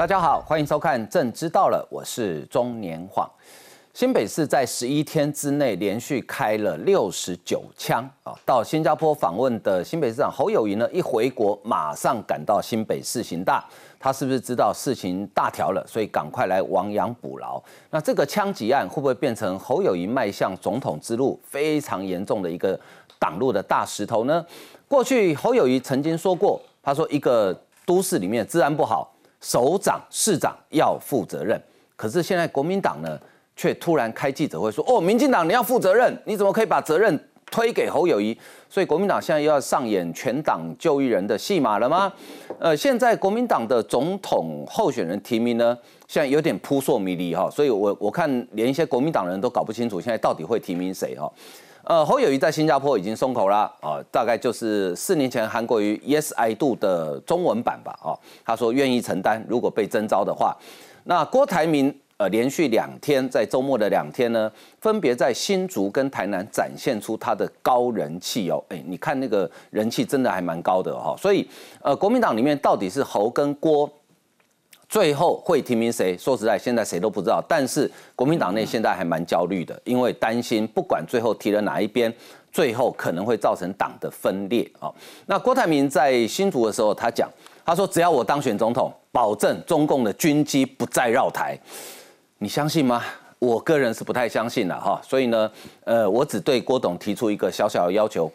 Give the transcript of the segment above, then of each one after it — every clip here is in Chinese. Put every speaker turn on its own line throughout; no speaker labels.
大家好，欢迎收看《朕知道了》，我是中年晃。新北市在十一天之内连续开了六十九枪啊！到新加坡访问的新北市长侯友谊呢，一回国马上赶到新北市刑大，他是不是知道事情大条了，所以赶快来亡羊补牢？那这个枪击案会不会变成侯友谊迈向总统之路非常严重的一个挡路的大石头呢？过去侯友谊曾经说过，他说一个都市里面治安不好。首长、市长要负责任，可是现在国民党呢，却突然开记者会说：“哦，民进党你要负责任，你怎么可以把责任推给侯友谊？”所以国民党现在又要上演全党救一人的戏码了吗？呃，现在国民党的总统候选人提名呢，现在有点扑朔迷离哈，所以我我看连一些国民党人都搞不清楚现在到底会提名谁哈。呃，侯友谊在新加坡已经松口了啊，大概就是四年前韩国瑜 Yes I Do 的中文版吧啊，他说愿意承担，如果被征召的话。那郭台铭呃，连续两天在周末的两天呢，分别在新竹跟台南展现出他的高人气哦，哎，你看那个人气真的还蛮高的哈，所以呃，国民党里面到底是侯跟郭？最后会提名谁？说实在，现在谁都不知道。但是国民党内现在还蛮焦虑的，因为担心不管最后提了哪一边，最后可能会造成党的分裂啊。那郭台铭在新竹的时候，他讲，他说只要我当选总统，保证中共的军机不再绕台。你相信吗？我个人是不太相信了哈。所以呢，呃，我只对郭董提出一个小小的要求。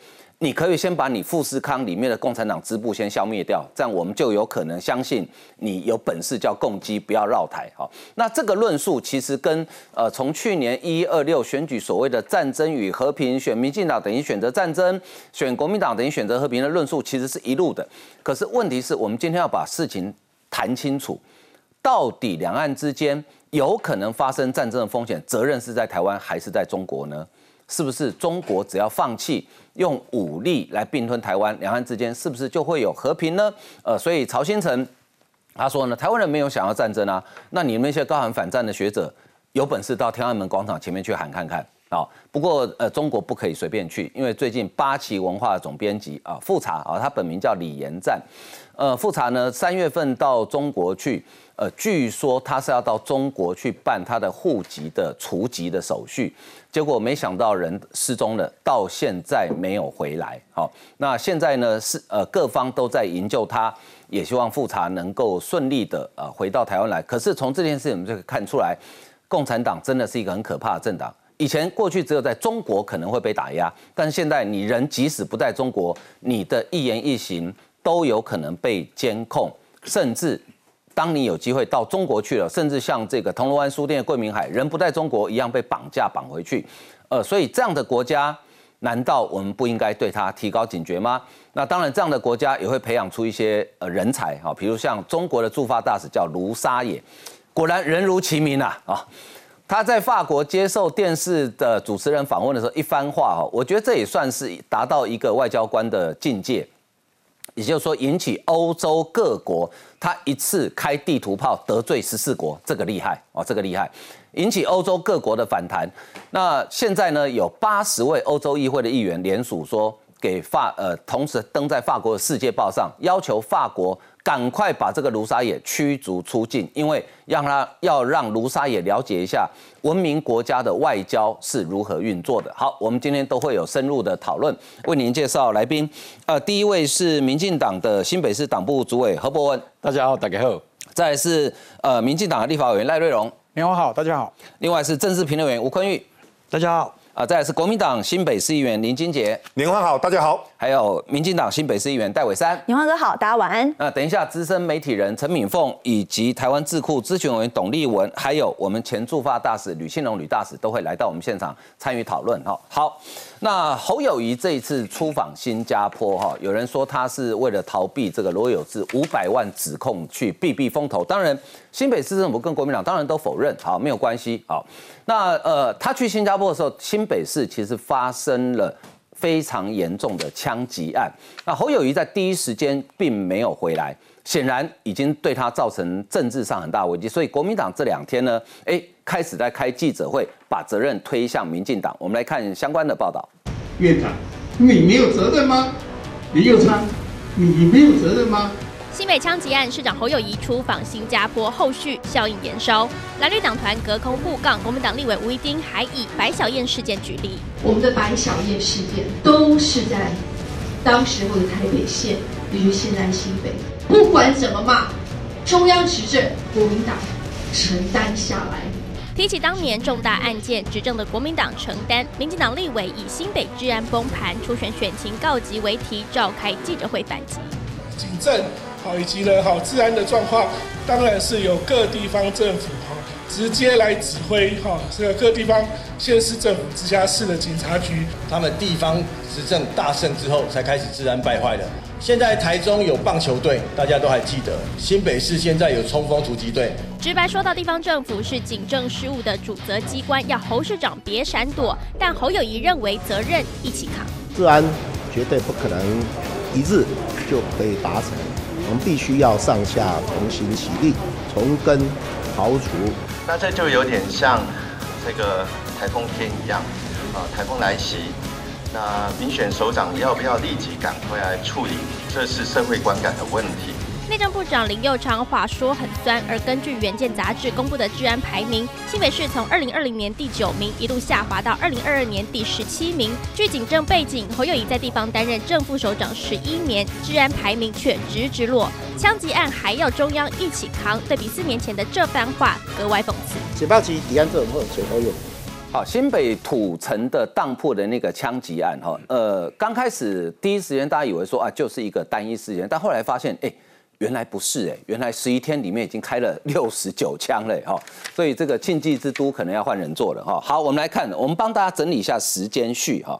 你可以先把你富士康里面的共产党支部先消灭掉，这样我们就有可能相信你有本事叫共机不要绕台。好，那这个论述其实跟呃从去年一一二六选举所谓的战争与和平，选民进党等于选择战争，选国民党等于选择和平的论述其实是一路的。可是问题是我们今天要把事情谈清楚，到底两岸之间有可能发生战争的风险，责任是在台湾还是在中国呢？是不是中国只要放弃用武力来并吞台湾，两岸之间是不是就会有和平呢？呃，所以曹新成他说呢，台湾人没有想要战争啊，那你们那些高喊反战的学者，有本事到天安门广场前面去喊看看啊。不过呃，中国不可以随便去，因为最近八旗文化总编辑啊复查啊，他本名叫李延赞，呃，复查呢三月份到中国去。呃，据说他是要到中国去办他的户籍的除籍的手续，结果没想到人失踪了，到现在没有回来。好，那现在呢是呃各方都在营救他，也希望复查能够顺利的呃回到台湾来。可是从这件事我们就可以看出来，共产党真的是一个很可怕的政党。以前过去只有在中国可能会被打压，但现在你人即使不在中国，你的一言一行都有可能被监控，甚至。当你有机会到中国去了，甚至像这个铜锣湾书店的桂明海，人不在中国一样被绑架绑回去，呃，所以这样的国家，难道我们不应该对他提高警觉吗？那当然，这样的国家也会培养出一些呃人才哈，比如像中国的驻法大使叫卢沙野，果然人如其名啊啊，他在法国接受电视的主持人访问的时候，一番话哈，我觉得这也算是达到一个外交官的境界。也就是说，引起欧洲各国，他一次开地图炮得罪十四国，这个厉害哦，这个厉害，引起欧洲各国的反弹。那现在呢，有八十位欧洲议会的议员联署说，给法呃，同时登在法国的《世界报》上，要求法国。赶快把这个卢沙野驱逐出境，因为让他要让卢沙野了解一下文明国家的外交是如何运作的。好，我们今天都会有深入的讨论，为您介绍来宾。呃，第一位是民进党的新北市党部主委何伯文，
大家好，大家好。
再是呃民进党的立法委员赖瑞荣，
你好，大家好。
另外是政治评论员吴坤玉，
大家好。
啊，再来是国民党新北市议员林金杰，
年欢好，大家好。
还有民进党新北市议员戴伟山，
永欢哥好，大家晚安。
那等一下，资深媒体人陈敏凤以及台湾智库咨询委员董立文，还有我们前驻法大使吕庆龙吕大使都会来到我们现场参与讨论。哈，好。那侯友谊这一次出访新加坡，哈，有人说他是为了逃避这个罗有志五百万指控去避避风头。当然，新北市政府跟国民党当然都否认，好，没有关系。好，那呃，他去新加坡的时候，新北市其实发生了非常严重的枪击案。那侯友谊在第一时间并没有回来。显然已经对他造成政治上很大危机，所以国民党这两天呢，哎，开始在开记者会，把责任推向民进党。我们来看相关的报道。
院长，你没有责任吗？李佑昌，你没有责任吗？
新北枪击案，市长侯友谊出访新加坡，后续效应延烧。蓝绿党团隔空互杠，国民党立委吴一丁还以白小燕事件举例。
我们的白小燕事件都是在当时候的台北县，也就是现在新北。不管怎么骂，中央执政，国民党承担下来。
提起当年重大案件，执政的国民党承担，民进党立委以新北治安崩盘、初选选情告急为题，召开记者会反击。
警政。好，以及呢，好治安的状况，当然是由各地方政府哈直接来指挥哈，这个各地方县市政府、直辖市的警察局，
他们地方执政大胜之后，才开始治安败坏的。现在台中有棒球队，大家都还记得；新北市现在有冲锋突击队。
直白说到，地方政府是警政事务的主责机关，要侯市长别闪躲。但侯友谊认为责任一起扛，
治安绝对不可能一日就可以达成。我们必须要上下同心协力，从根刨除。
那这就有点像这个台风天一样，啊，台风来袭，那民选首长要不要立即赶回来处理？这是社会观感的问题。
内政部长林佑昌话说很酸，而根据《原件》杂志公布的治安排名，新北市从二零二零年第九名一路下滑到二零二二年第十七名。据警政背景，侯友谊在地方担任正副首长十一年，治安排名却直直落。枪击案还要中央一起扛，对比四年前的这番话格外讽刺。
解报级抵案这种后，谁都有。
好，新北土城的当铺的那个枪击案，哈，呃，刚开始第一时间大家以为说啊，就是一个单一事件，但后来发现，哎。原来不是哎，原来十一天里面已经开了六十九枪嘞哈，所以这个庆忌之都可能要换人做了哈。好，我们来看，我们帮大家整理一下时间序哈。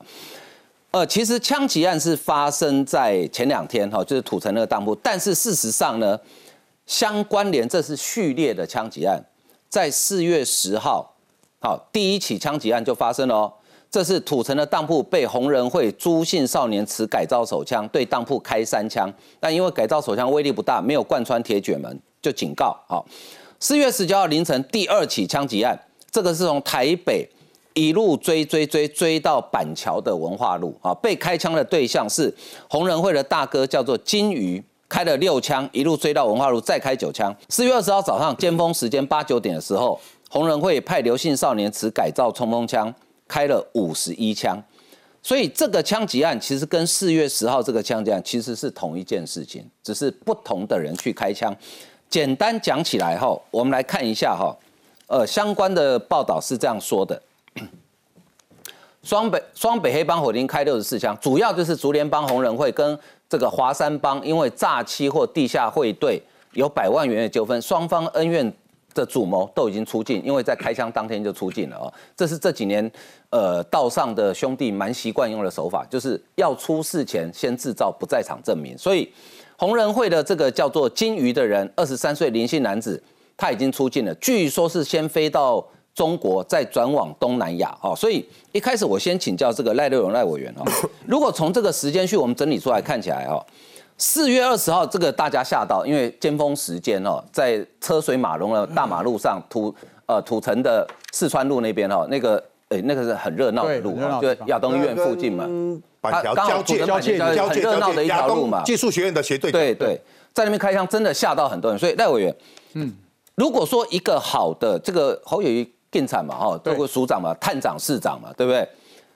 呃，其实枪击案是发生在前两天哈，就是土城那个当铺，但是事实上呢，相关联这是序列的枪击案，在四月十号，好，第一起枪击案就发生了哦。这是土城的当铺被红人会朱姓少年持改造手枪对当铺开三枪，但因为改造手枪威力不大，没有贯穿铁卷门，就警告。好，四月十九号凌晨第二起枪击案，这个是从台北一路追追追追到板桥的文化路。啊，被开枪的对象是红人会的大哥，叫做金鱼，开了六枪，一路追到文化路，再开九枪。四月二十号早上尖峰时间八九点的时候，红人会派刘姓少年持改造冲锋枪。开了五十一枪，所以这个枪击案其实跟四月十号这个枪击案其实是同一件事情，只是不同的人去开枪。简单讲起来哈，我们来看一下哈，呃，相关的报道是这样说的：双北双北黑帮火丁开六十四枪，主要就是竹联帮红人会跟这个华山帮因为诈欺或地下汇兑有百万元的纠纷，双方恩怨。的主谋都已经出境，因为在开枪当天就出境了哦。这是这几年呃道上的兄弟蛮习惯用的手法，就是要出事前先制造不在场证明。所以红人会的这个叫做金鱼的人，二十三岁林姓男子，他已经出境了，据说是先飞到中国，再转往东南亚哦。所以一开始我先请教这个赖六荣赖委员哦，如果从这个时间序我们整理出来看起来哦。四月二十号，这个大家吓到，因为尖峰时间哦，在车水马龙的大马路上，土呃土城的四川路那边哦，那个诶那个是很热闹的路，就亚东医院附近嘛，
板桥交界交界
很热闹的一条路嘛，
技术学院的斜对
对对，在那边开枪真的吓到很多人，所以赖委员，嗯，如果说一个好的这个侯友谊进产嘛哈，包括署长嘛、探长、市长嘛，对不对？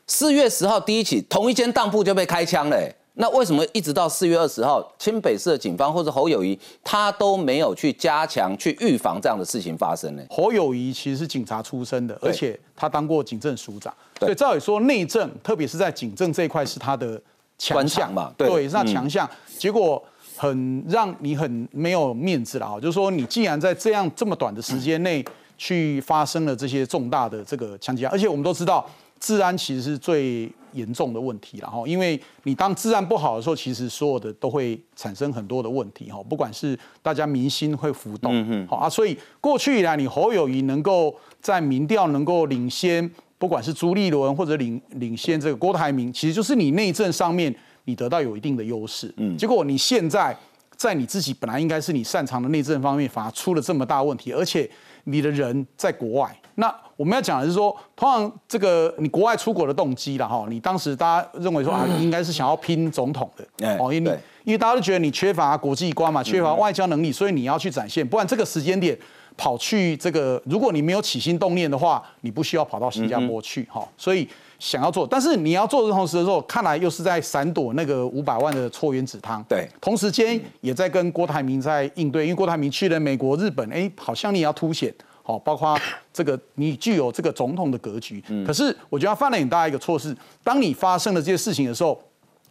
四月十号第一起同一间当铺就被开枪了。那为什么一直到四月二十号，清北市的警方或者侯友谊他都没有去加强去预防这样的事情发生呢？
侯友谊其实是警察出身的，而且他当过警政署长，所以照理说内政，特别是在警政这一块是他的强项
嘛，
对，是他强项。结果很让你很没有面子了啊！就是说，你既然在这样这么短的时间内去发生了这些重大的这个枪击案，而且我们都知道。治安其实是最严重的问题了哈，因为你当治安不好的时候，其实所有的都会产生很多的问题哈，不管是大家民心会浮动，好啊，所以过去以来，你侯友谊能够在民调能够领先，不管是朱立伦或者领领先这个郭台铭，其实就是你内政上面你得到有一定的优势，嗯，结果你现在在你自己本来应该是你擅长的内政方面，反而出了这么大问题，而且。你的人在国外。那我们要讲的是说，通常这个你国外出国的动机了哈，你当时大家认为说啊，应该是想要拼总统的哦，因为因为大家都觉得你缺乏国际观嘛，缺乏外交能力，所以你要去展现，不然这个时间点跑去这个，如果你没有起心动念的话，你不需要跑到新加坡去哈，所以想要做，但是你要做的同时的时候，看来又是在闪躲那个五百万的错原子汤，
对，
同时间也在跟郭台铭在应对，因为郭台铭去了美国、日本，哎，好像你也要凸显。哦，包括这个你具有这个总统的格局，可是我觉得犯了很大一个错事。当你发生了这些事情的时候，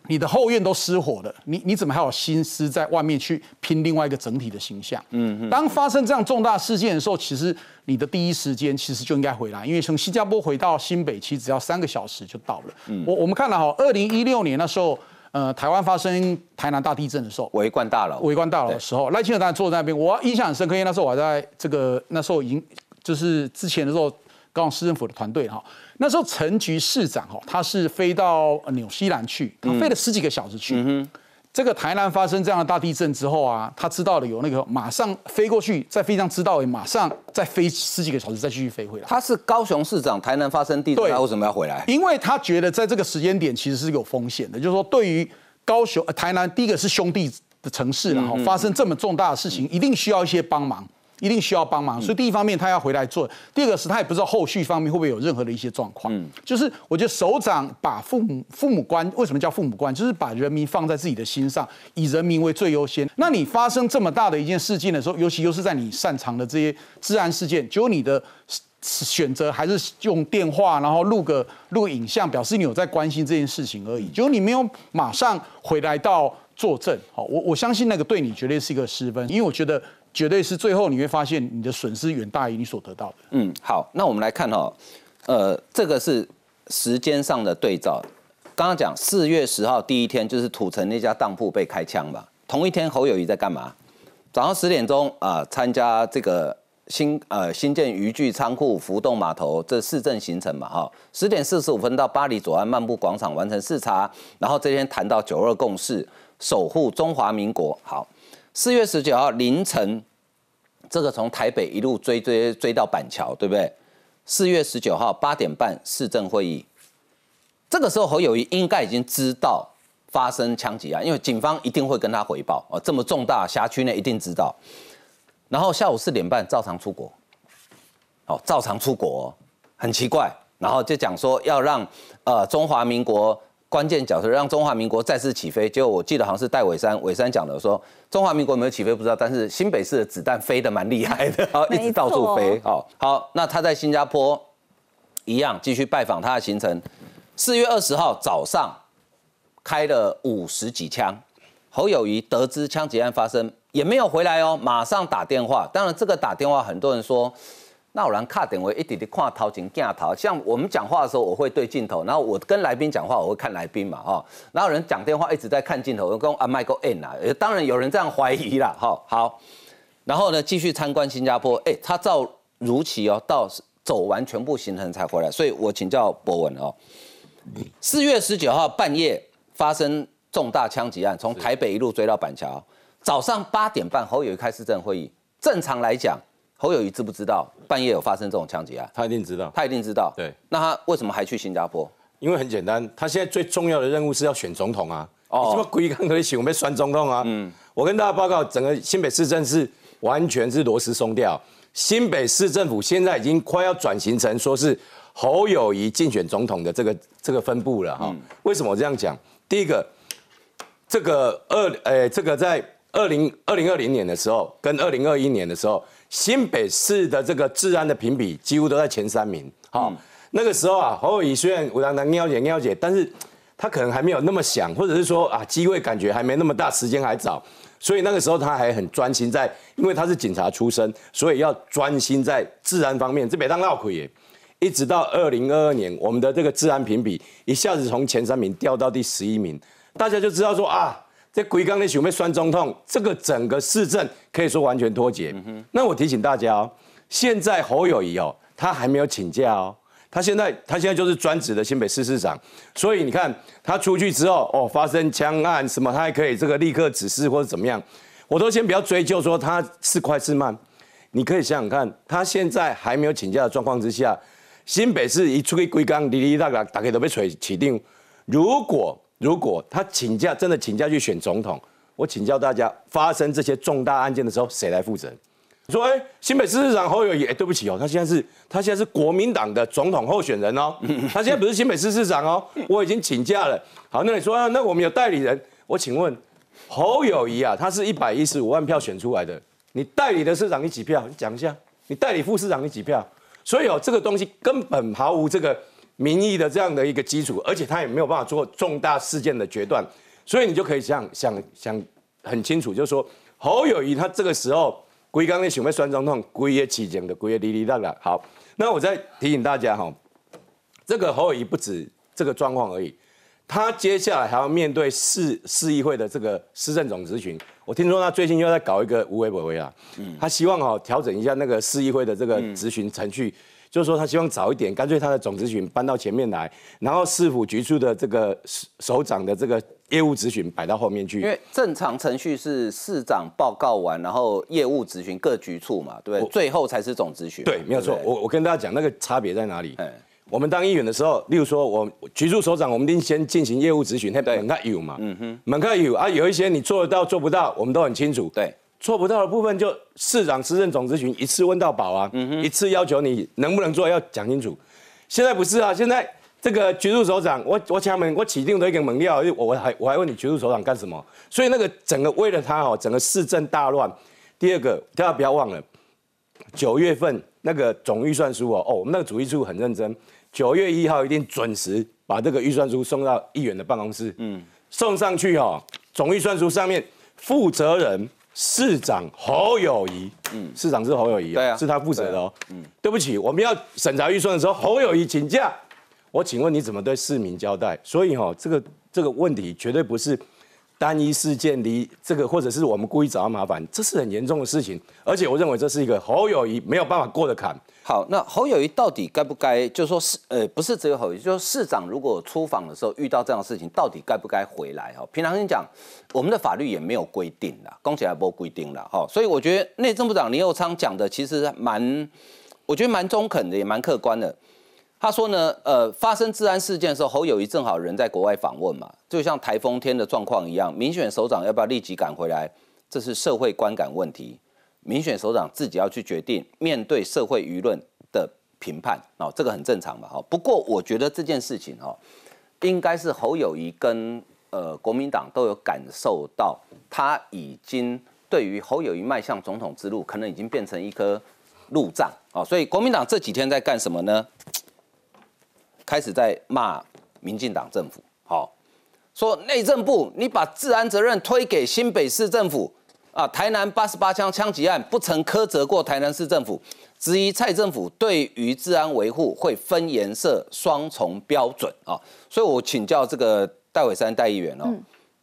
你的后院都失火了，你你怎么还有心思在外面去拼另外一个整体的形象？嗯，当发生这样重大事件的时候，其实你的第一时间其实就应该回来，因为从新加坡回到新北，其实只要三个小时就到了。嗯，我我们看了哈，二零一六年那时候。呃，台湾发生台南大地震的时候，
围观大楼，
围观大楼的时候，赖清德当然坐在那边，我印象很深刻，因为那时候我还在这个那时候已经就是之前的时候，高雄市政府的团队哈，那时候陈局市长哈，他是飞到纽西兰去，他飞了十几个小时去。这个台南发生这样的大地震之后啊，他知道了有那个马上飞过去，在飞机上知道，马上再飞十几个小时，再继续飞回来。
他是高雄市长，台南发生地震，他为什么要回来？
因为他觉得在这个时间点其实是有风险的，就是说对于高雄、台南，第一个是兄弟的城市，然后发生这么重大的事情，一定需要一些帮忙。一定需要帮忙，所以第一方面他要回来做，第二个是他也不知道后续方面会不会有任何的一些状况。嗯，就是我觉得首长把父母父母官为什么叫父母官，就是把人民放在自己的心上，以人民为最优先。那你发生这么大的一件事件的时候，尤其又是在你擅长的这些治安事件，就你的选择还是用电话，然后录个录影像，表示你有在关心这件事情而已。就你没有马上回来到作证，好，我我相信那个对你绝对是一个失分，因为我觉得。绝对是最后你会发现你的损失远大于你所得到的。
嗯，好，那我们来看哈，呃，这个是时间上的对照。刚刚讲四月十号第一天就是土城那家当铺被开枪吧，同一天侯友谊在干嘛？早上十点钟啊，参加这个新呃新建渔具仓库、浮动码头这市政行程嘛，哈，十点四十五分到巴黎左岸漫步广场完成视察，然后这天谈到九二共识，守护中华民国。好，四月十九号凌晨。这个从台北一路追追追到板桥，对不对？四月十九号八点半市政会议，这个时候侯友谊应该已经知道发生枪击案，因为警方一定会跟他回报哦，这么重大辖区内一定知道。然后下午四点半照常出国，哦，照常出国，很奇怪。然后就讲说要让呃中华民国。关键角色让中华民国再次起飞，结果我记得好像是戴伟山，伟山讲的说中华民国有没有起飞不知道，但是新北市的子弹飞得蛮厉害的，好一直到处飞。好，好，那他在新加坡一样继续拜访他的行程。四月二十号早上开了五十几枪，侯友谊得知枪击案发生也没有回来哦，马上打电话。当然这个打电话很多人说。那有人卡点为一点点看头前镜头，像我们讲话的时候，我会对镜头，然后我跟来宾讲话，我会看来宾嘛，哈。然后有人讲电话一直在看镜头，我跟阿麦克 N 啊，当然有人这样怀疑啦，哈。好，然后呢，继续参观新加坡，哎，他照如期哦，到走完全部行程才回来，所以我请教博文哦，四月十九号半夜发生重大枪击案，从台北一路追到板桥，早上八点半侯友谊开市政会议，正常来讲。侯友谊知不知道半夜有发生这种枪击案？
他一定知道，
他一定知道。
对，
那他为什么还去新加坡？
因为很简单，他现在最重要的任务是要选总统啊！哦，什么鬼刚可以选，我们选总统啊！嗯，我跟大家报告，整个新北市政是完全是螺丝松掉。新北市政府现在已经快要转型成说是侯友谊竞选总统的这个这个分布了哈。为什么我这样讲？第一个，这个二诶，这个在二零二零二零年的时候，跟二零二一年的时候。新北市的这个治安的评比几乎都在前三名。好，那个时候啊，侯友宜虽然我让他喵姐喵姐，但是他可能还没有那么想，或者是说啊，机会感觉还没那么大，时间还早，所以那个时候他还很专心在，因为他是警察出身，所以要专心在治安方面。这北当闹鬼耶，一直到二零二二年，我们的这个治安评比一下子从前三名掉到第十一名，大家就知道说啊。在鬼刚的想被酸中痛，这个整个市政可以说完全脱节。那我提醒大家哦，现在侯友谊哦，他还没有请假哦，他现在他现在就是专职的新北市市长，所以你看他出去之后哦，发生枪案什么，他还可以这个立刻指示或者怎么样，我都先不要追究说他是快是慢，你可以想想看，他现在还没有请假的状况之下，新北市一出去归刚，滴滴答答，大家都被锤起定。如果如果他请假真的请假去选总统，我请教大家，发生这些重大案件的时候，谁来负责？说，哎，新北市市长侯友谊，哎，对不起哦，他现在是，他现在是国民党的总统候选人哦，他现在不是新北市市长哦，我已经请假了。好，那你说，那我们有代理人，我请问侯友谊啊，他是一百一十五万票选出来的，你代理的市长你几票？你讲一下，你代理副市长你几票？所以哦，这个东西根本毫无这个民意的这样的一个基础，而且他也没有办法做重大事件的决断，所以你就可以想想想很清楚，就是说侯友谊他这个时候。龟刚那想要选总统，龟也起劲的，龟也哩哩啦啦。好，那我再提醒大家哈，这个侯友谊不止这个状况而已，他接下来还要面对市市议会的这个市政总咨询。我听说他最近又在搞一个无为不为啊，他希望哈调整一下那个市议会的这个咨询程序。就是说，他希望早一点，干脆他的总咨询搬到前面来，然后市府局处的这个首长的这个业务咨询摆到后面去。
因为正常程序是市长报告完，然后业务咨询各局处嘛，对不对？最后才是总咨询。
对，没有错。我我跟大家讲那个差别在哪里？我们当议员的时候，例如说我局处首长，我们一定先进行业务咨询，他门槛有嘛？嗯哼，门槛有啊，有一些你做得到做不到，我们都很清楚。
对。
做不到的部分，就市长、市政总咨询一次问到饱啊，一次要求你能不能做，要讲清楚。现在不是啊，现在这个局处首长，我我敲门我起定都一个猛料，我我还我还问你局处首长干什么？所以那个整个为了他哦，整个市政大乱。第二个，大家不要忘了，九月份那个总预算书哦，哦，我们那个主计处很认真，九月一号一定准时把这个预算书送到议员的办公室，嗯，送上去哦，总预算书上面负责人。市长侯友谊，嗯，市长是侯友谊，
对啊，
是他负责的哦。嗯，对不起，我们要审查预算的时候，侯友谊请假，我请问你怎么对市民交代？所以哈，这个这个问题绝对不是。单一事件离这个，或者是我们故意找他麻烦，这是很严重的事情。而且我认为这是一个侯友谊没有办法过的坎。
好，那侯友谊到底该不该，就是说市呃，不是只有侯友谊，就是市长如果出访的时候遇到这样的事情，到底该不该回来？哈，平常心讲，我们的法律也没有规定啦，公起来不规定了。哈，所以我觉得内政部长林佑昌讲的其实蛮，我觉得蛮中肯的，也蛮客观的。他说呢，呃，发生治安事件的时候，侯友谊正好人在国外访问嘛，就像台风天的状况一样，民选首长要不要立即赶回来，这是社会观感问题，民选首长自己要去决定，面对社会舆论的评判，哦，这个很正常嘛，哈。不过我觉得这件事情，哈，应该是侯友谊跟呃国民党都有感受到，他已经对于侯友谊迈向总统之路，可能已经变成一颗路障，哦，所以国民党这几天在干什么呢？开始在骂民进党政府，好说内政部，你把治安责任推给新北市政府啊！台南八十八枪枪击案不曾苛责过台南市政府，质疑蔡政府对于治安维护会分颜色、双重标准啊！所以我请教这个戴伟山戴议员哦，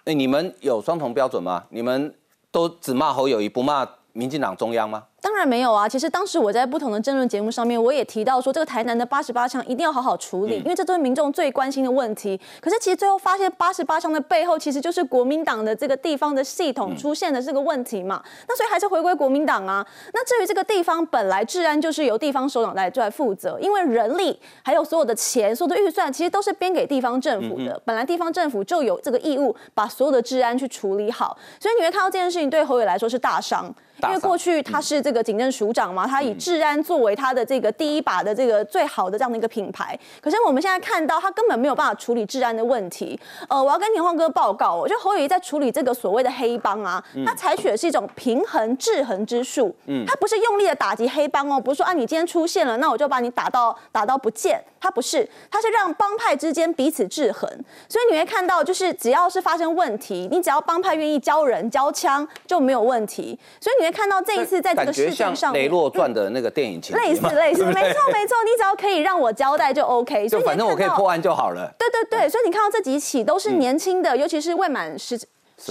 哎，你们有双重标准吗？你们都只骂侯友谊，不骂民进党中央吗？
当然没有啊！其实当时我在不同的争论节目上面，我也提到说，这个台南的八十八枪一定要好好处理，因为这都是民众最关心的问题。可是其实最后发现，八十八枪的背后其实就是国民党的这个地方的系统出现的这个问题嘛。那所以还是回归国民党啊。那至于这个地方本来治安就是由地方首长来来负责，因为人力还有所有的钱、所有的预算，其实都是编给地方政府的。本来地方政府就有这个义务把所有的治安去处理好。所以你会看到这件事情对侯伟来说是大伤。因为过去他是这个警政署长嘛，他以治安作为他的这个第一把的这个最好的这样的一个品牌。可是我们现在看到他根本没有办法处理治安的问题。呃，我要跟田晃哥报告，我觉得侯友谊在处理这个所谓的黑帮啊，他采取的是一种平衡制衡之术。嗯，他不是用力的打击黑帮哦，不是说啊你今天出现了，那我就把你打到打到不见。他不是，他是让帮派之间彼此制衡。所以你会看到，就是只要是发生问题，你只要帮派愿意交人交枪就没有问题。所以你会看到这一次在这个事件上，
雷洛传的那个电影情
类似类似，没错没错，你只要可以让我交代就 OK。
就反正我可以破案就好了。
对对对，所以你看到这几起都是年轻的，尤其是未满十。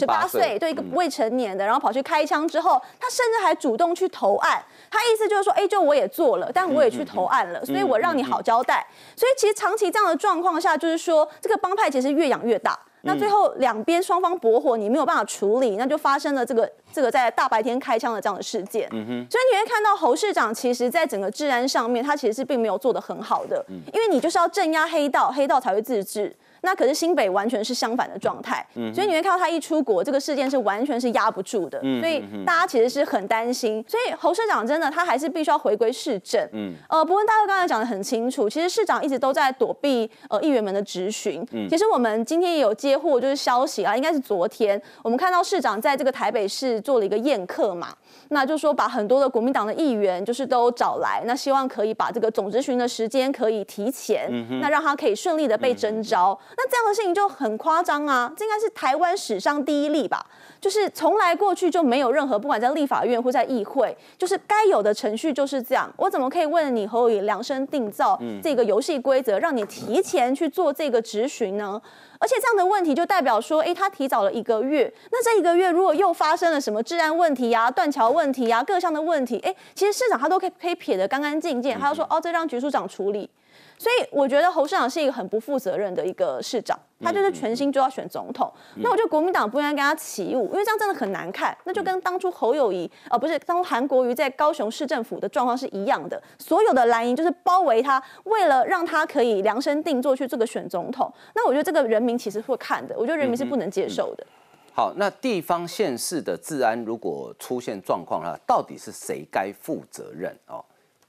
十八岁对一个未成年的，然后跑去开枪之后，他甚至还主动去投案。他意思就是说，哎，就我也做了，但我也去投案了，所以我让你好交代。所以其实长期这样的状况下，就是说这个帮派其实越养越大。那最后两边双方搏火，你没有办法处理，那就发生了这个这个在大白天开枪的这样的事件。嗯哼，所以你会看到侯市长其实在整个治安上面，他其实是并没有做得很好的。嗯，因为你就是要镇压黑道，黑道才会自治。那可是新北完全是相反的状态，所以你会看到他一出国，这个事件是完全是压不住的，所以大家其实是很担心。所以侯市长真的他还是必须要回归市政。呃，不过大哥刚才讲的很清楚，其实市长一直都在躲避呃议员们的质询。其实我们今天也有接获就是消息啊，应该是昨天我们看到市长在这个台北市做了一个宴客嘛。那就说把很多的国民党的议员就是都找来，那希望可以把这个总执行的时间可以提前，那让他可以顺利的被征召。那这样的事情就很夸张啊！这应该是台湾史上第一例吧？就是从来过去就没有任何，不管在立法院或在议会，就是该有的程序就是这样。我怎么可以为了你侯友宜量身定造这个游戏规则，让你提前去做这个质询呢？而且这样的问题就代表说，哎，他提早了一个月，那这一个月如果又发生了什么治安问题呀、断桥问题呀、各项的问题，哎，其实市长他都可以可以撇得干干净净，他就说，哦，这让局处长处理。所以我觉得侯市长是一个很不负责任的一个市长，他就是全心就要选总统。那我觉得国民党不应该跟他起舞，因为这样真的很难看。那就跟当初侯友谊，呃，不是当初韩国瑜在高雄市政府的状况是一样的，所有的蓝营就是包围他，为了让他可以量身定做去这个选总统。那我觉得这个人民其实会看的，我觉得人民是不能接受的。
好，那地方县市的治安如果出现状况了，到底是谁该负责任哦？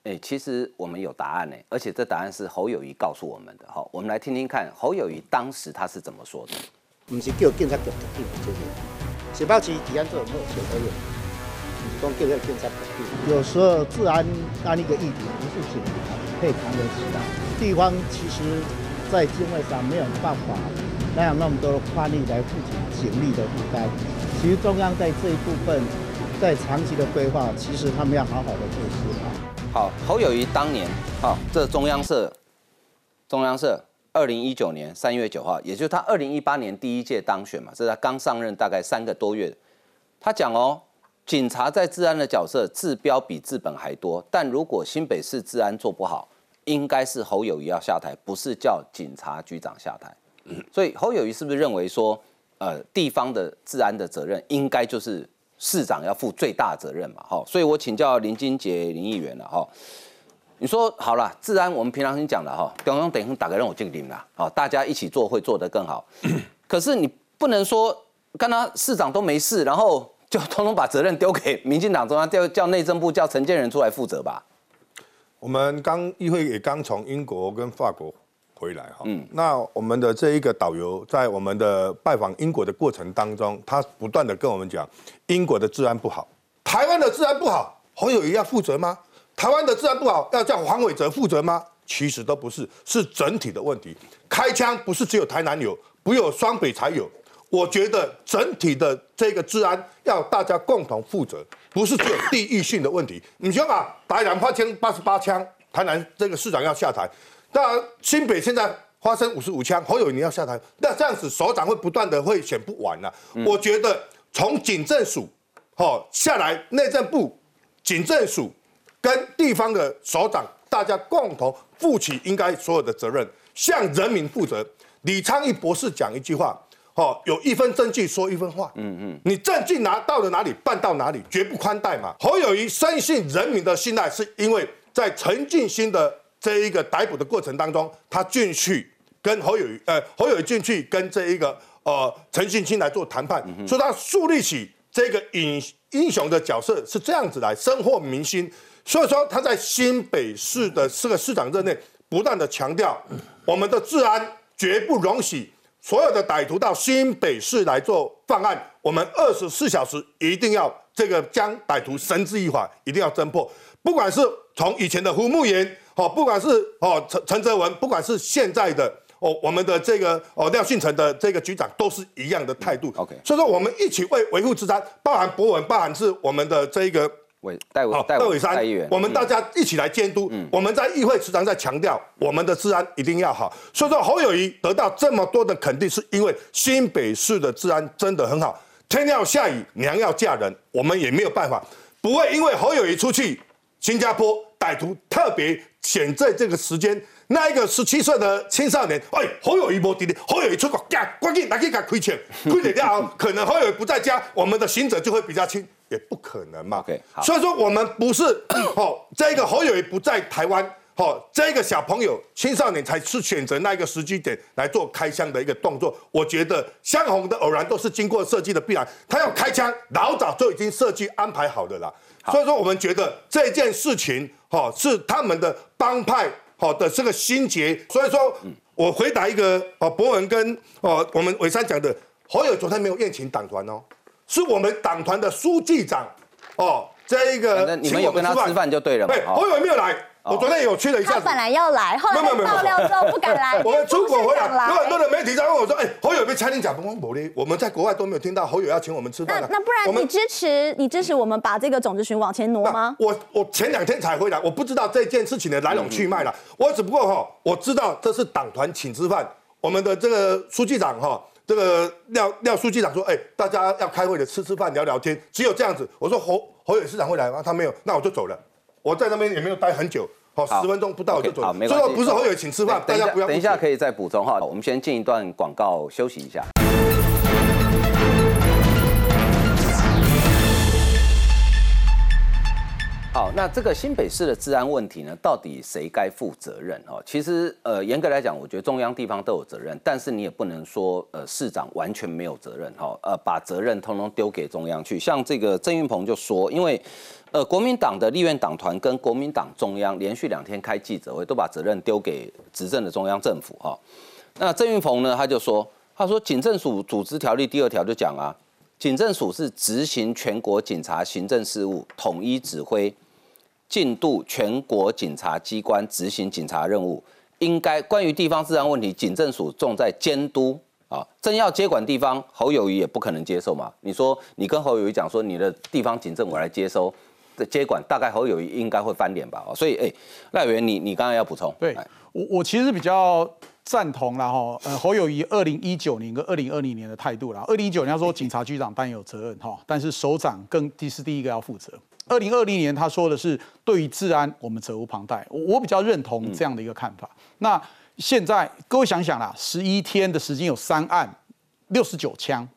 哎，其实我们有答案呢，而且这答案是侯友谊告诉我们的。好，我们来听听看侯友谊当时他是怎么说的。
不是叫警察局决定这个，是保持治安做好，小朋友，不是讲叫那个警察决定。有时候治安安一个议题，不是警察可以扛得起的。地方其实，在经费上没有办法那样那么多的宽力来负起警力的负担。其实中央在这一部分，在长期的规划，其实他们要好好的做思考。
好，侯友谊当年，好，这中央社，中央社，二零一九年三月九号，也就是他二零一八年第一届当选嘛，这是他刚上任大概三个多月，他讲哦，警察在治安的角色治标比治本还多，但如果新北市治安做不好，应该是侯友谊要下台，不是叫警察局长下台。所以侯友谊是不是认为说，呃，地方的治安的责任应该就是？市长要负最大责任嘛，哈，所以我请教林金杰林议员了，哈，你说好了，治安我们平常先讲了，哈，刚刚等于打个任务进领了，好，大家一起做会做得更好，可是你不能说刚刚市长都没事，然后就通通把责任丢给民进党中央，叫叫内政部叫陈建仁出来负责吧？
我们刚议会也刚从英国跟法国。回来哈，嗯，那我们的这一个导游在我们的拜访英国的过程当中，他不断的跟我们讲，英国的治安不好，台湾的治安不好，侯友谊要负责吗？台湾的治安不好，要叫黄伟哲负责吗？其实都不是，是整体的问题。开枪不是只有台南有，不有双北才有。我觉得整体的这个治安要大家共同负责，不是只有地域性的问题。你想啊，打两发枪八十八枪，台南这个市长要下台。那新北现在发生五十五枪，侯友宜要下台，那这样子首长会不断的会选不完了。我觉得从警政署，好下来内政部、警政署跟地方的首长，大家共同负起应该所有的责任，向人民负责。李昌义博士讲一句话，哦，有一分证据说一分话。嗯嗯，你证据拿到了哪里办到哪里，绝不宽待嘛。侯友谊深信人民的信赖，是因为在陈进新的。这一个逮捕的过程当中，他进去跟侯友呃侯友进去跟这一个呃陈信清来做谈判，所以他树立起这个英英雄的角色是这样子来深获民心。所以说他在新北市的这个市长任内，不断的强调我们的治安绝不容许所有的歹徒到新北市来做犯案，我们二十四小时一定要这个将歹徒绳之以法，一定要侦破，不管是从以前的胡慕言。好，不管是哦陈陈泽文，不管是现在的哦我们的这个哦廖信成的这个局长，都是一样的态度。
OK，
所以说我们一起为维护治安，包含博文，包含是我们的这一个
伟戴伟
戴伟山，我们大家一起来监督。我们在议会时常在强调，我们的治安一定要好。所以说侯友谊得到这么多的肯定，是因为新北市的治安真的很好。天要下雨，娘要嫁人，我们也没有办法，不会因为侯友谊出去新加坡歹徒特别。选在这个时间，那一个十七岁的青少年，哎，侯友谊无弟弟，侯友谊出国，赶紧拿去给他亏钱，亏钱掉后，可能侯友谊不在家，我们的行者就会比较轻，也不可能嘛。所以说我们不是 哦，这个侯友谊不在台湾。好，这个小朋友、青少年才是选择那一个时机点来做开枪的一个动作。我觉得相同的偶然都是经过设计的必然。他要开枪，老早就已经设计安排好的了。所以说，我们觉得这件事情，哈，是他们的帮派，好的这个心结。所以说，我回答一个哦，博文跟哦我们伟山讲的，侯友昨天没有宴请党团哦，是我们党团的书记长哦，这一个
你们有跟他吃饭就对了嘛。
对，侯友没有来。我昨天有去了一下，
他本来要来，后来爆料之后不敢来。
我们出国回来，有很多的媒体在问我说：“哎，侯友被餐厅讲不光某哩，我们在国外都没有听到侯友要请我们吃饭。”
那那不然你支持你支持我们把这个种子群往前挪吗？
我我前两天才回来，我不知道这件事情的来龙去脉了。我只不过哈，我知道这是党团请吃饭，我们的这个书记长哈，这个廖廖书记长说：“哎，大家要开会的，吃吃饭聊聊天，只有这样子。”我说：“侯侯友市长会来吗？”他没有，那我就走了。我在那边也没有待很久。好，十分钟不到就走。
好，没关系。
不是侯友请吃饭，大家不要。
等一下可以再补充哈。我们先进一段广告休息一下。好，那这个新北市的治安问题呢，到底谁该负责任？哦，其实呃，严格来讲，我觉得中央地方都有责任，但是你也不能说呃市长完全没有责任哈。呃，把责任通通丢给中央去。像这个郑运鹏就说，因为。呃，国民党的立院党团跟国民党中央连续两天开记者会，都把责任丢给执政的中央政府哈。那郑运鹏呢，他就说，他说警政署组织条例第二条就讲啊，警政署是执行全国警察行政事务，统一指挥进度全国警察机关执行警察任务，应该关于地方治安问题，警政署重在监督啊，真要接管地方，侯友谊也不可能接受嘛。你说你跟侯友谊讲说，你的地方警政我来接收。的接管大概侯友谊应该会翻脸吧，所以哎，赖元你你刚刚要补充，
对我我其实比较赞同了哈，呃侯友谊二零一九年跟二零二零年的态度啦，二零一九年他说警察局长当然有责任哈，但是首长更第是第一个要负责，二零二零年他说的是对于治安我们责无旁贷，我比较认同这样的一个看法。那现在各位想想啦，十一天的时间有三案六十九枪，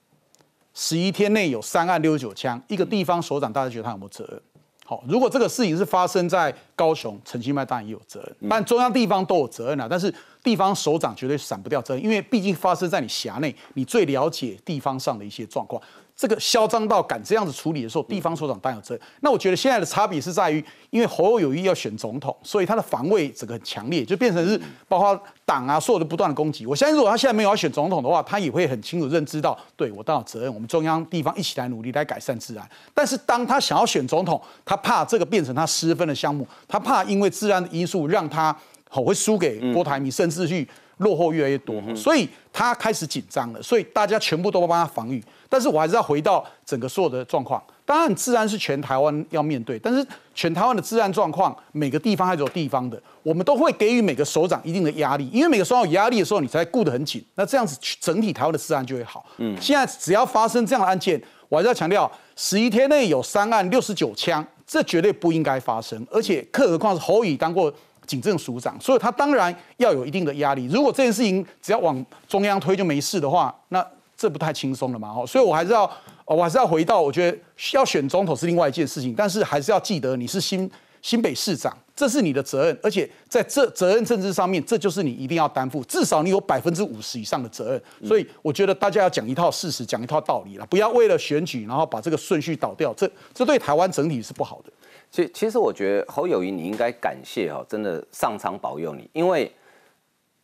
十一天内有三案六十九枪，一个地方首长大家觉得他有没有责任？好，如果这个事情是发生在高雄，陈清迈当然也有责任，但中央地方都有责任啊。但是地方首长绝对闪不掉责任，因为毕竟发生在你辖内，你最了解地方上的一些状况。这个嚣张到敢这样子处理的时候，地方首长当然有责任。那我觉得现在的差别是在于，因为侯友谊要选总统，所以他的防卫整个很强烈，就变成是包括党啊所有的不断的攻击。我相信，如果他现在没有要选总统的话，他也会很清楚认知到，对我当然有责任。我们中央地方一起来努力来改善治安。但是当他想要选总统，他怕这个变成他失分的项目，他怕因为治安的因素让他好会输给郭台铭，甚至去。落后越来越多，所以他开始紧张了，所以大家全部都帮他防御。但是我还是要回到整个所有的状况。当然，治安是全台湾要面对，但是全台湾的治安状况，每个地方还是有地方的，我们都会给予每个首长一定的压力，因为每个首长有压力的时候，你才顾得很紧。那这样子整体台湾的治安就会好。嗯，现在只要发生这样的案件，我还是要强调，十一天内有三案六十九枪，这绝对不应该发生。而且，更何况是侯乙当过。警政署长，所以他当然要有一定的压力。如果这件事情只要往中央推就没事的话，那这不太轻松了嘛？哦，所以我还是要，我还是要回到，我觉得要选总统是另外一件事情，但是还是要记得你是新新北市长，这是你的责任，而且在这责任政治上面，这就是你一定要担负，至少你有百分之五十以上的责任。所以我觉得大家要讲一套事实，讲一套道理了，不要为了选举然后把这个顺序倒掉，这这对台湾整体是不好的。
其其实我觉得侯友谊你应该感谢哈，真的上苍保佑你，因为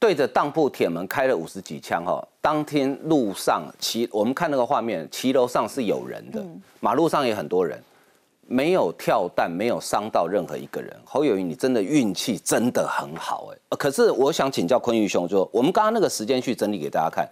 对着当铺铁门开了五十几枪哈，当天路上骑我们看那个画面，骑楼上是有人的，马路上也很多人，没有跳弹，没有伤到任何一个人。侯友谊你真的运气真的很好哎，可是我想请教坤玉兄，就我们刚刚那个时间去整理给大家看，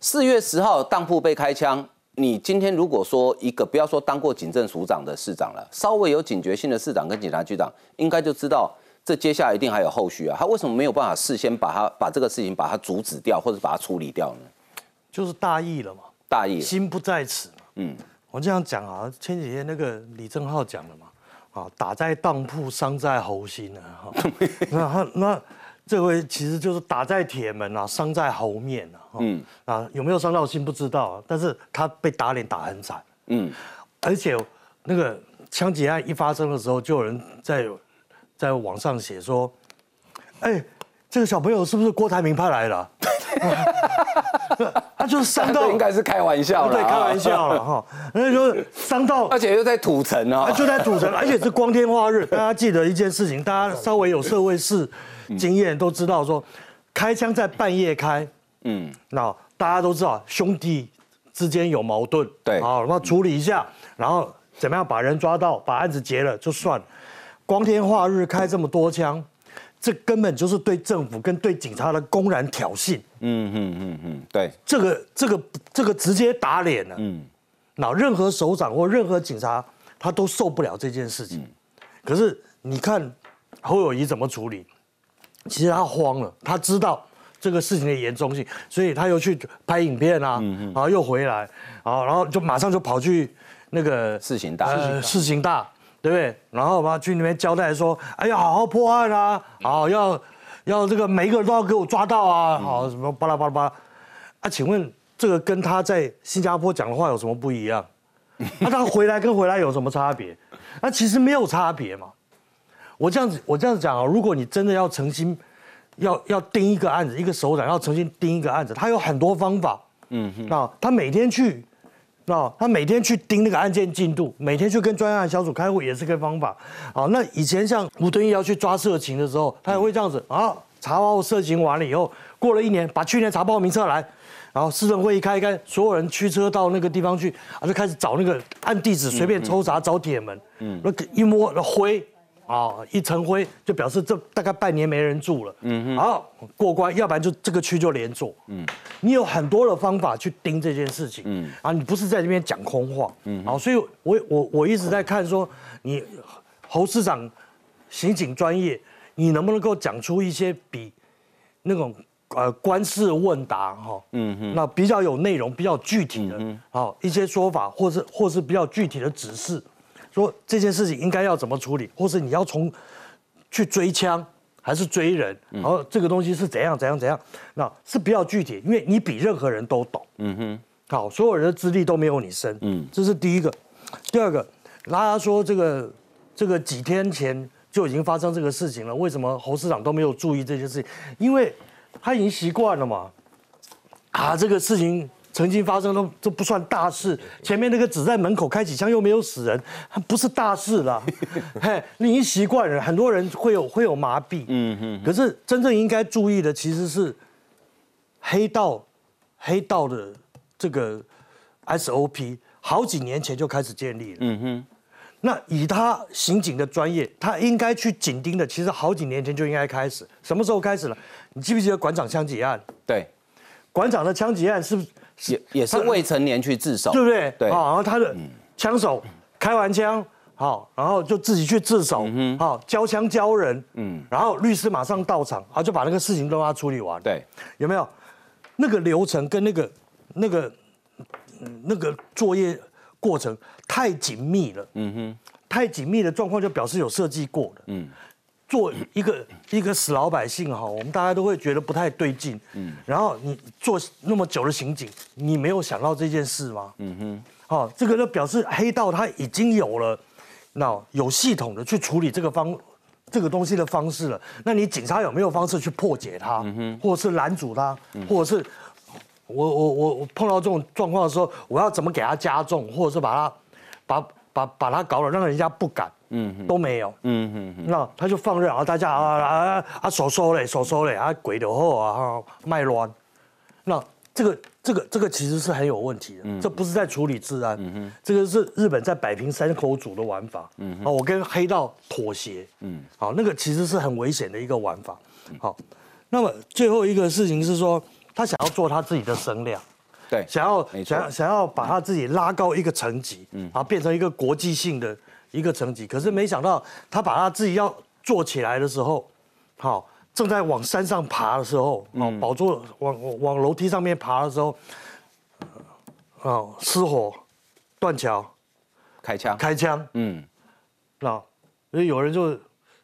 四月十号当铺被开枪。你今天如果说一个不要说当过警政署长的市长了，稍微有警觉性的市长跟警察局长，应该就知道这接下来一定还有后续啊。他为什么没有办法事先把他把这个事情把它阻止掉，或者把它处理掉呢？
就是大意了嘛，
大意，
心不在此嘛。嗯，我这样讲啊，前几天那个李正浩讲了嘛，啊，打在当铺，伤在猴心啊！哈，那那这位其实就是打在铁门啊，伤在猴面啊！嗯啊，有没有伤到心不知道，但是他被打脸打很惨。嗯，而且那个枪击案一发生的时候，就有人在在网上写说，哎，这个小朋友是不是郭台铭派来的？他就是伤到，
应该是开玩笑了，
对，开玩笑了哈。那就伤到，
而且又在土城啊，
就在土城，而且是光天化日。大家记得一件事情，大家稍微有社会事经验都知道，说开枪在半夜开，嗯，那大家都知道兄弟之间有矛盾，
对，
好，然后处理一下，然后怎么样把人抓到，把案子结了就算。光天化日开这么多枪。这根本就是对政府跟对警察的公然挑衅。嗯嗯嗯嗯，
对，
这个这个这个直接打脸了。嗯，那任何首长或任何警察他都受不了这件事情。可是你看侯友谊怎么处理？其实他慌了，他知道这个事情的严重性，所以他又去拍影片啊，然后又回来，啊，然后就马上就跑去那个
事情大，
事情大。对不对？然后嘛，去那边交代说：“哎呀，好好破案啊，好要要这个每一个人都要给我抓到啊，好什么巴拉巴拉巴拉。”啊，请问这个跟他在新加坡讲的话有什么不一样？那 他回来跟回来有什么差别？那其实没有差别嘛。我这样子，我这样子讲啊，如果你真的要诚心要要盯一个案子，一个首长要诚心盯一个案子，他有很多方法。嗯哼，啊他每天去。那他每天去盯那个案件进度，每天去跟专案小组开会，也是个方法。啊，那以前像吴敦义要去抓色情的时候，他也会这样子啊，查报色情完了以后，过了一年，把去年查报名册来，然后市政会议开一开，所有人驱车到那个地方去，啊，就开始找那个按地址随便抽查找铁门，嗯，那一摸那灰。啊，一层灰就表示这大概半年没人住了。嗯哼，好过关，要不然就这个区就连坐。嗯，你有很多的方法去盯这件事情。嗯，啊，你不是在这边讲空话。嗯，好，所以我我我一直在看说，你侯市长刑警专业，你能不能够讲出一些比那种呃官事问答哈，嗯哼，那比较有内容、比较具体的，好一些说法，或是或是比较具体的指示。说这件事情应该要怎么处理，或是你要从去追枪还是追人，然后这个东西是怎样怎样怎样，那是比较具体，因为你比任何人都懂。嗯哼，好，所有人的资历都没有你深。嗯，这是第一个。第二个，大家说这个这个几天前就已经发生这个事情了，为什么侯市长都没有注意这些事情？因为他已经习惯了嘛。啊，这个事情。曾经发生都都不算大事，前面那个只在门口开几枪又没有死人，不是大事了。嘿，你已经习惯了，很多人会有会有麻痹。嗯哼。可是真正应该注意的其实是黑道，黑道的这个 SOP 好几年前就开始建立了。嗯哼。那以他刑警的专业，他应该去紧盯的，其实好几年前就应该开始。什么时候开始了？你记不记得馆长枪击案？
对，
馆长的枪击案是不是？
也也是未成年去自首，
对不对？
对，
好，然后他的枪手开完枪，好，然后就自己去自首，好，交枪交人，嗯，然后律师马上到场，好，就把那个事情都他处理完，
对，
有没有？那个流程跟那个那个那个作业过程太紧密了，嗯哼，太紧密的状况就表示有设计过的，嗯。做一个一个死老百姓哈，我们大家都会觉得不太对劲。嗯，然后你做那么久的刑警，你没有想到这件事吗？嗯哼，好，这个就表示黑道他已经有了那有系统的去处理这个方这个东西的方式了。那你警察有没有方式去破解它？嗯哼，或者是拦阻它？或者是我我我我碰到这种状况的时候，我要怎么给他加重，或者是把他把把把他搞了，让人家不敢？嗯，都没有。嗯哼哼，那他就放任啊，大家啊啊啊，手收嘞，手收嘞，啊鬼的后啊，卖乱。那这个这个这个其实是很有问题的，这不是在处理治安，嗯这个是日本在摆平山口组的玩法。嗯啊，我跟黑道妥协。嗯，好，那个其实是很危险的一个玩法。好，那么最后一个事情是说，他想要做他自己的声量，
对，
想要想要想要把他自己拉高一个层级，嗯，然后变成一个国际性的。一个层级，可是没想到他把他自己要做起来的时候，好，正在往山上爬的时候，哦，宝座往往楼梯上面爬的时候，哦，失火，断桥，
开枪，
开枪，嗯，那所以有人就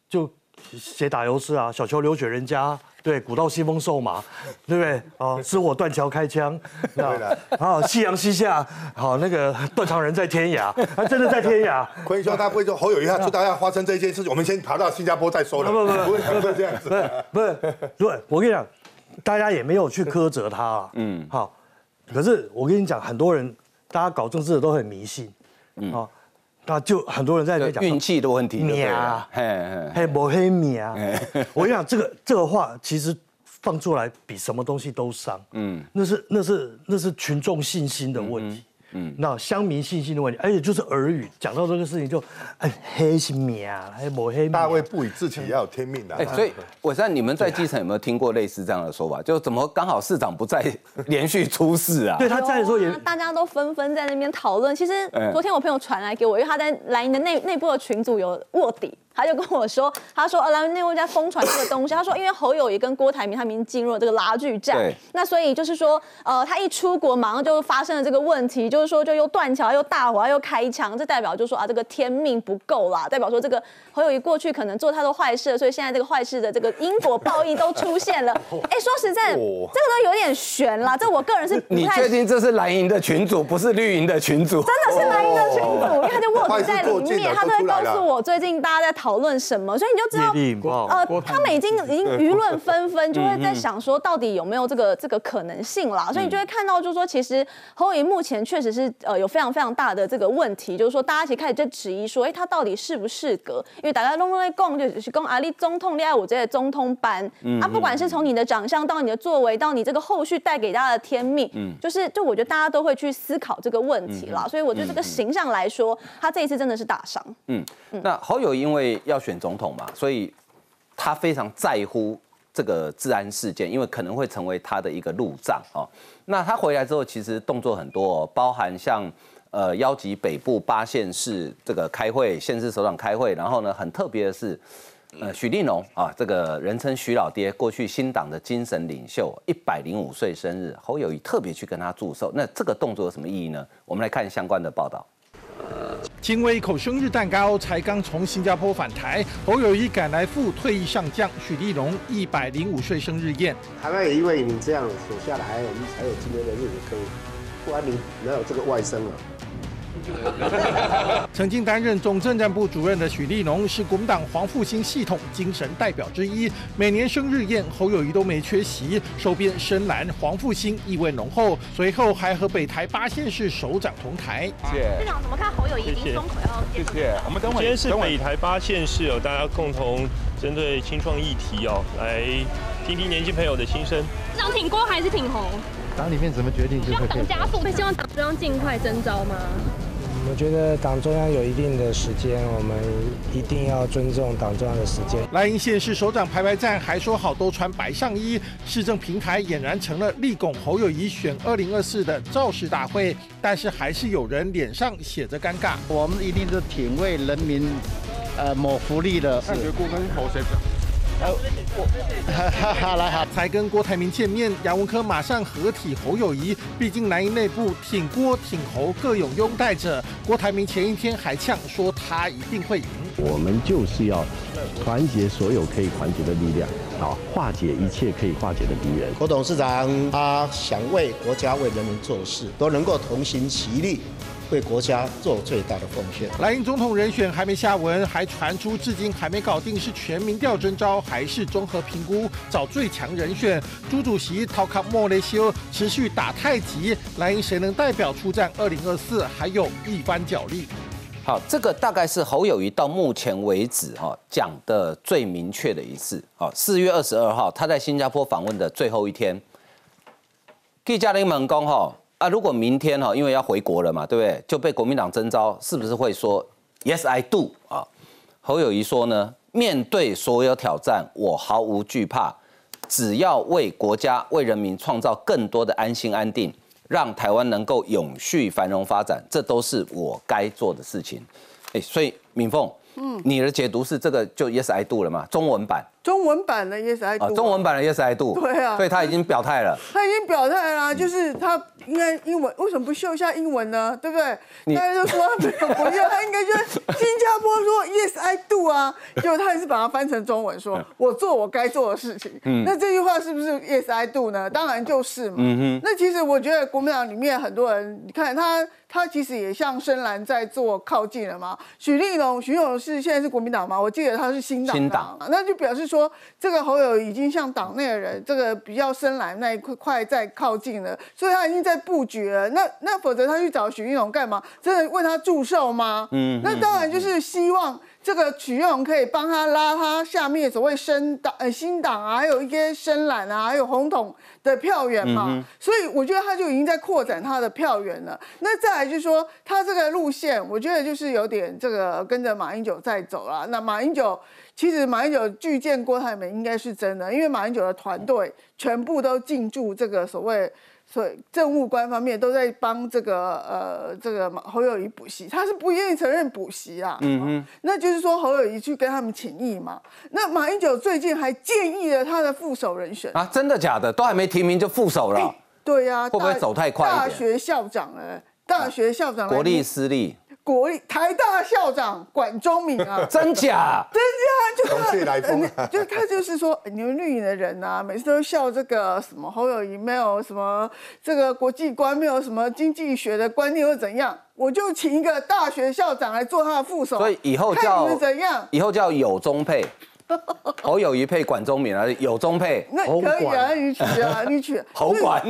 就写打油诗啊，小桥流水人家，对，古道西风瘦马，对不对？哦，是我断桥开枪，对
的。
好，夕阳西下，好，那个断肠人在天涯，他真的在天涯。
坤兄他不会说侯友谊他祝大家发生这件事情，我们先爬到新加坡再说了。
不不
不，不 会这样子。
不是，对，我跟你讲，大家也没有去苛责他啊。嗯，好。可是我跟你讲，很多人，大家搞政治的都很迷信，嗯，好，那就很多人在在讲
运气的问题，
命啊，嘿，嘿，不黑命啊。我跟你讲，这个这个话其实放出来比什么东西都伤，嗯，那是那是那是群众信心的问题。嗯，那乡民信心的问题，而且就是耳语，讲到这个事情就，哎，黑心命啊，还抹黑。
大卫不以自己要有天命的。
哎，所以我在你们在基层有没有听过类似这样的说法？就怎么刚好市长不在，连续出事啊？
对，他在的时候也，
大家都纷纷在那边讨论。其实昨天我朋友传来给我，因为他在蓝营的内内部的群组有卧底。他就跟我说，他说，呃，内部在疯传这个东西。他说，因为侯友谊跟郭台铭他们已经进入了这个拉锯战，那所以就是说，呃，他一出国，马上就发生了这个问题，就是说，就又断桥，又大火，又开枪，这代表就是说啊，这个天命不够啦，代表说这个侯友谊过去可能做太多坏事，所以现在这个坏事的这个因果报应都出现了。哎，说实在，这个都有点悬啦。这我个人是
你确定这是蓝营的群主，不是绿营的群主？
真的是蓝营的群主，因为他就卧底在里面，他都会告诉我最近大家在。讨论什么，所以你就知道，呃，他们已经已经舆论纷纷，就会在想说，到底有没有这个这个可能性啦？所以你就会看到，就是说，其实侯友目前确实是呃有非常非常大的这个问题，就是说，大家其实开始在质疑说，哎，他到底适不适格？因为大家拢拢在讲，就是讲阿里总统恋爱我这些总统班，啊，不管是从你的长相到你的作为，到你这个后续带给大家的天命，嗯，就是就我觉得大家都会去思考这个问题啦。所以我觉得这个形象来说，他这一次真的是大伤。嗯，
那侯友因为。要选总统嘛，所以他非常在乎这个治安事件，因为可能会成为他的一个路障哦。那他回来之后，其实动作很多，包含像呃邀集北部八县市这个开会，县市首长开会，然后呢，很特别的是，呃许立农啊，这个人称许老爹，过去新党的精神领袖，一百零五岁生日，侯友谊特别去跟他祝寿。那这个动作有什么意义呢？我们来看相关的报道。
经为一口生日蛋糕，才刚从新加坡返台，侯友谊赶来赴退役上将许立荣一百零五岁生日宴。
台湾也因为你这样守下来，我们才有今天的日子可以，不然你没有这个外甥了？
曾经担任总政战部主任的许立农是国民党黄复兴系统精神代表之一。每年生日宴，侯友谊都没缺席，收编深蓝黄复兴意味浓厚。随后还和北台八县市首长同台。
谢谢。市长怎么看侯友谊迎中回后？
谢谢。我们等会今天是北台八县市哦，大家共同针对青创议题哦，来听听年轻朋友的心声。
市长挺郭还是挺红？
党里面怎么决定就会
党加速，会希望党中央尽快征召吗？
我觉得党中央有一定的时间，我们一定要尊重党中央的时间。
莱茵县市首长排排站，还说好都穿白上衣。市政平台俨然成了立拱侯友谊选二零二四的造势大会，但是还是有人脸上写着尴尬。
我们一定是挺为人民，呃，谋福利的。
好，来哈，才跟郭台铭见面，杨文科马上合体侯友谊。毕竟南营内部挺郭挺侯各有拥戴者。郭台铭前一天还呛说他一定会赢。
我们就是要团结所有可以团结的力量，好化解一切可以化解的敌人。
郭董事长他想为国家为人民做事，都能够同心齐力。为国家做最大的奉献。
莱茵总统人选还没下文，还传出至今还没搞定是全民调征召还是综合评估找最强人选。朱主席陶卡莫雷修持续打太极，莱茵谁能代表出战二零二四，还有一番角力。
好，这个大概是侯友谊到目前为止哈讲的最明确的一次。好，四月二十二号他在新加坡访问的最后一天，记者林猛讲哈。啊，如果明天哈，因为要回国了嘛，对不对？就被国民党征召，是不是会说 Yes I do 啊？侯友谊说呢，面对所有挑战，我毫无惧怕，只要为国家、为人民创造更多的安心安定，让台湾能够永续繁荣发展，这都是我该做的事情。哎，所以敏凤，嗯，你的解读是这个就 Yes I do 了吗？中文版
中文版的 Yes I Do，、
啊，中文版的 Yes I Do，
对啊
所以他已经表态了。
他已经表态啦，就是他应该英文，为什么不秀一下英文呢？对不对？
你
大家就说他没有不要，他应该就是新加坡说 Yes I do 啊，结果他还是把它翻成中文说，我做我该做的事情。
嗯
那这句话是不是 Yes I do 呢？当然就是嘛。
嗯哼
那其实我觉得国民党里面很多人，你看他，他其实也向深蓝在做靠近了嘛。许立龙，许立龙是现在是国民党吗？我记得他是新党
新
党，那就表示说这个侯友已经向党内的人，这个比较深蓝那一块块在靠近了，所以他已经在布局了。那那否则他去找许玉龙干嘛？真的为他祝寿吗？
嗯
那当然就是希望这个许立龙可以帮他拉他下面所谓深党、呃新党啊，还有一些深蓝啊，还有红统的票源嘛。
嗯
所以我觉得他就已经在扩展他的票源了。那再来就是说，他这个路线，我觉得就是有点这个跟着马英九在走了。那马英九其实马英九拒见郭台铭应该是真的，因为马英九的团队全部都进驻这个所谓。所以政务官方面都在帮这个呃这个侯友谊补习，他是不愿意承认补习啊。
嗯嗯，
那就是说侯友谊去跟他们请益嘛。那马英九最近还建议了他的副手人选。
啊，真的假的？都还没提名就副手了，
对呀、大
会不会走太快
大学校长哎，大学校长来
国立私立，
国立台大校长管中敏啊，
真假？
真假？就是
来疯
呃 就是他就是说，你们绿营的人啊，每次都笑这个什么侯友谊没有什么这个国际观，没有什么经济学的观念或怎样，我就请一个大学校长来做他的副手，
所以以后
看
叫
你们怎样？
以后叫有中配，侯友谊配管中敏啊，有中配，
那可以啊，你取啊，你取。
侯管。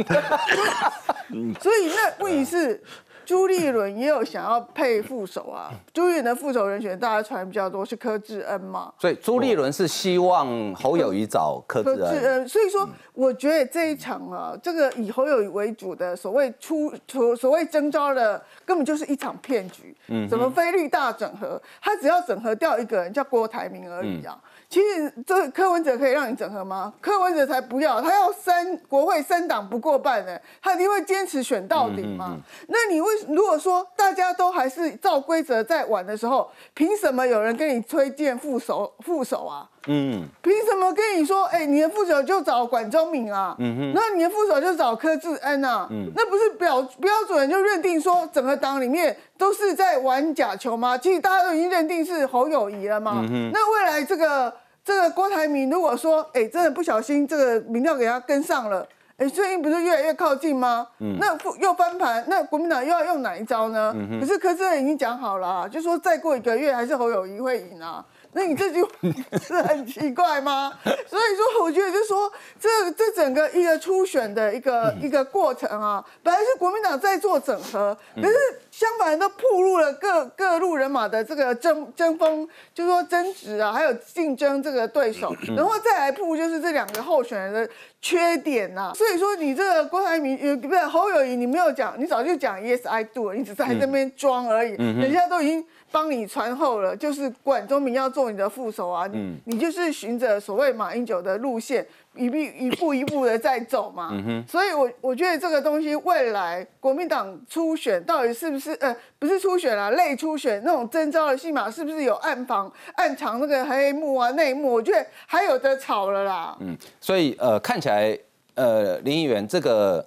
所以那问题是，朱立伦也有想要配副手啊。朱立伦的副手人选，大家传比较多是柯志恩嘛。
所以朱立伦是希望侯友谊找柯志恩。
恩，所以说我觉得这一场啊，这个以侯友谊为主的所谓出所所谓征召的，根本就是一场骗局。
嗯哼
什么菲律大整合，他只要整合掉一个人叫郭台铭而已啊。
嗯
其实这个柯文哲可以让你整合吗？柯文哲才不要，他要三国会三党不过半呢，他一定会坚持选到底嘛。那你为如果说大家都还是照规则在玩的时候，凭什么有人跟你推荐副手副手啊？
嗯
凭什么跟你说，哎、你的副手就找管中敏啊？
嗯哼
那你的副手就找柯志恩啊？
嗯
那不是标标准就认定说整个党里面都是在玩假球吗？其实大家都已经认定是侯友谊了嘛。
嗯哼
那未来这个这个郭台铭如果说，哎、真的不小心这个民调给他跟上了。哎，最近不是越来越靠近吗？
嗯
那复又翻盘，那国民党又要用哪一招呢？
嗯哼
可是柯志恩已经讲好了啊、就说再过一个月还是侯友谊会赢啊。那你这句话 是很奇怪吗？所以说，我觉得就是说，这这整个一个初选的一个、一个过程啊，本来是国民党在做整合，可是相反都暴露了各各路人马的这个争争锋，就是说争执啊，还有竞争这个对手，然后再来铺就是这两个候选人的缺点呐、所以说，你这个郭台铭呃不是侯友谊，你没有讲，你早就讲 yes I do 了，你只是还在那边装而已，
嗯哼。
人家都已经帮你传后了，就是管中明要做你的副手啊，你、
嗯。
你就是循着所谓马英九的路线，一步一步一步的在走嘛。
嗯哼
所以我我觉得这个东西未来国民党初选到底是不是呃不是初选啦，类初选那种征召的戏码是不是有暗防暗藏那个黑幕啊内幕？我觉得还有的吵了啦。
嗯，所以呃，看起来呃，林议员这个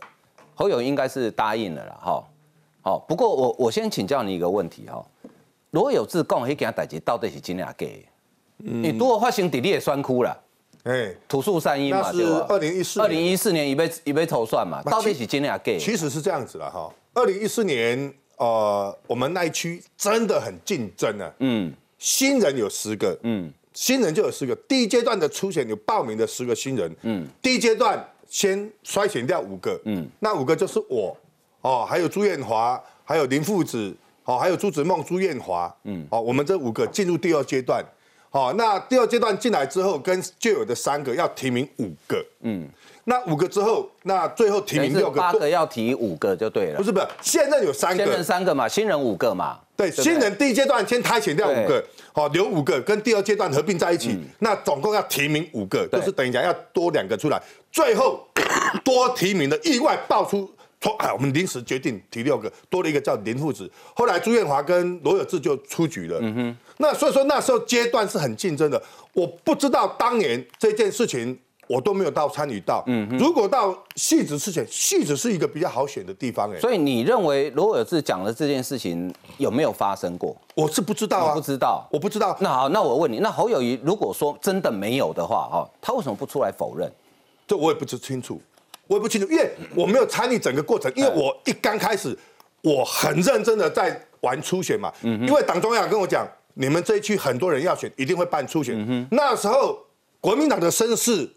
侯友应该是答应了啦，哈。好，不过我我先请教你一个问题哈，罗有志讲迄件代志到底是真俩假的？你如果发生伫你的酸窟啦，
哎，
土树山阴嘛，
那是
对吧
？2014
二零一四年已被已被投算嘛，到底是真俩假的？
其实是这样子了哈。二零一四年，呃，我们那一区真的很竞争啊。
嗯，
新人有十个，
嗯，
新人就有十个。第一阶段的初选有报名的十个新人，
嗯，
第一阶段先筛选掉五个，
嗯，
那五个就是我，哦，还有朱艳华，还有林父子，哦，还有朱子梦、朱艳华，嗯，哦，我们这五个进入第二阶段，好、那第二阶段进来之后，跟旧有的三个要提名五个，
嗯，
那五个之后，那最后提名六个，
八个要提五个就对了。
不是不是，现任有三
现任
个，
三个嘛，新人五个嘛。
对，
不
新人第一阶段先筛选掉五个，好留五个，跟第二阶段合并在一起，那总共要提名五个，就是等于讲要多两个出来，最后 多提名的意外爆出说哎，我们临时决定提六个，多了一个叫林父子。后来朱艳华跟罗有志就出局了。嗯哼。那所以说那时候阶段是很竞争的。我不知道当年这件事情。我都没有到参与到，嗯哼，如果到戏子之前，戏子是一个比较好选的地方，哎，
所以你认为罗有志讲的这件事情有没有发生过？
我是不知道啊，
不知道，
我不知道。
那好，那我问你，那侯友谊如果说真的没有的话，哈，他为什么不出来否认？
这我也不知清楚，我也不清楚，因为我没有参与整个过程，因为我一刚开始我很认真的在玩初选嘛，嗯，因为党中央跟我讲，你们这一区很多人要选，一定会办初选，嗯那时候国民党的声势。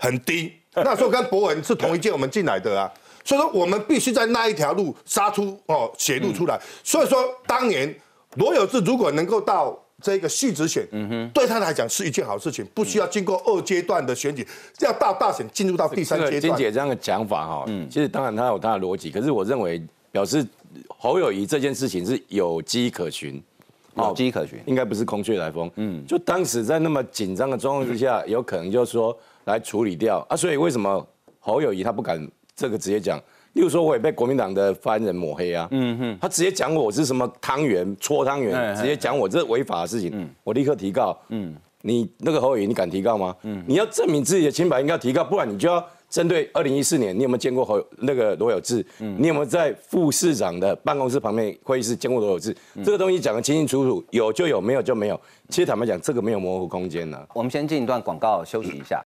很低，那时候跟博文是同一届我们进来的啊，所以说我们必须在那一条路杀出哦血路出来。所以说当年罗有志如果能够到这个续职选，嗯哼，对他来讲是一件好事情，不需要经过二阶段的选举，要到大选进入到第三阶段。
金姐这样的讲法哈，嗯，其实当然他有他的逻辑，可是我认为表示侯友谊这件事情是有机可循，
有机可循，
应该不是空穴来风。嗯，就当时在那么紧张的状况之下，有可能就是说。来处理掉啊！所以为什么侯友谊他不敢这个直接讲？例如说，我也被国民党的发言人抹黑啊，嗯哼，他直接讲我是什么汤圆搓汤圆，直接讲我这违法的事情，嗯，我立刻提告，嗯，你那个侯友谊，你敢提告吗？嗯，你要证明自己的清白，应该提告，不然你就要针对二零一四年，你有没有见过侯那个罗有志？嗯，你有没有在副市长的办公室旁边会议室见过罗有志？这个东西讲得清清楚楚，有就有，没有就没有。其实坦白讲，这个没有模糊空间呢。
我们先进一段广告，休息一下。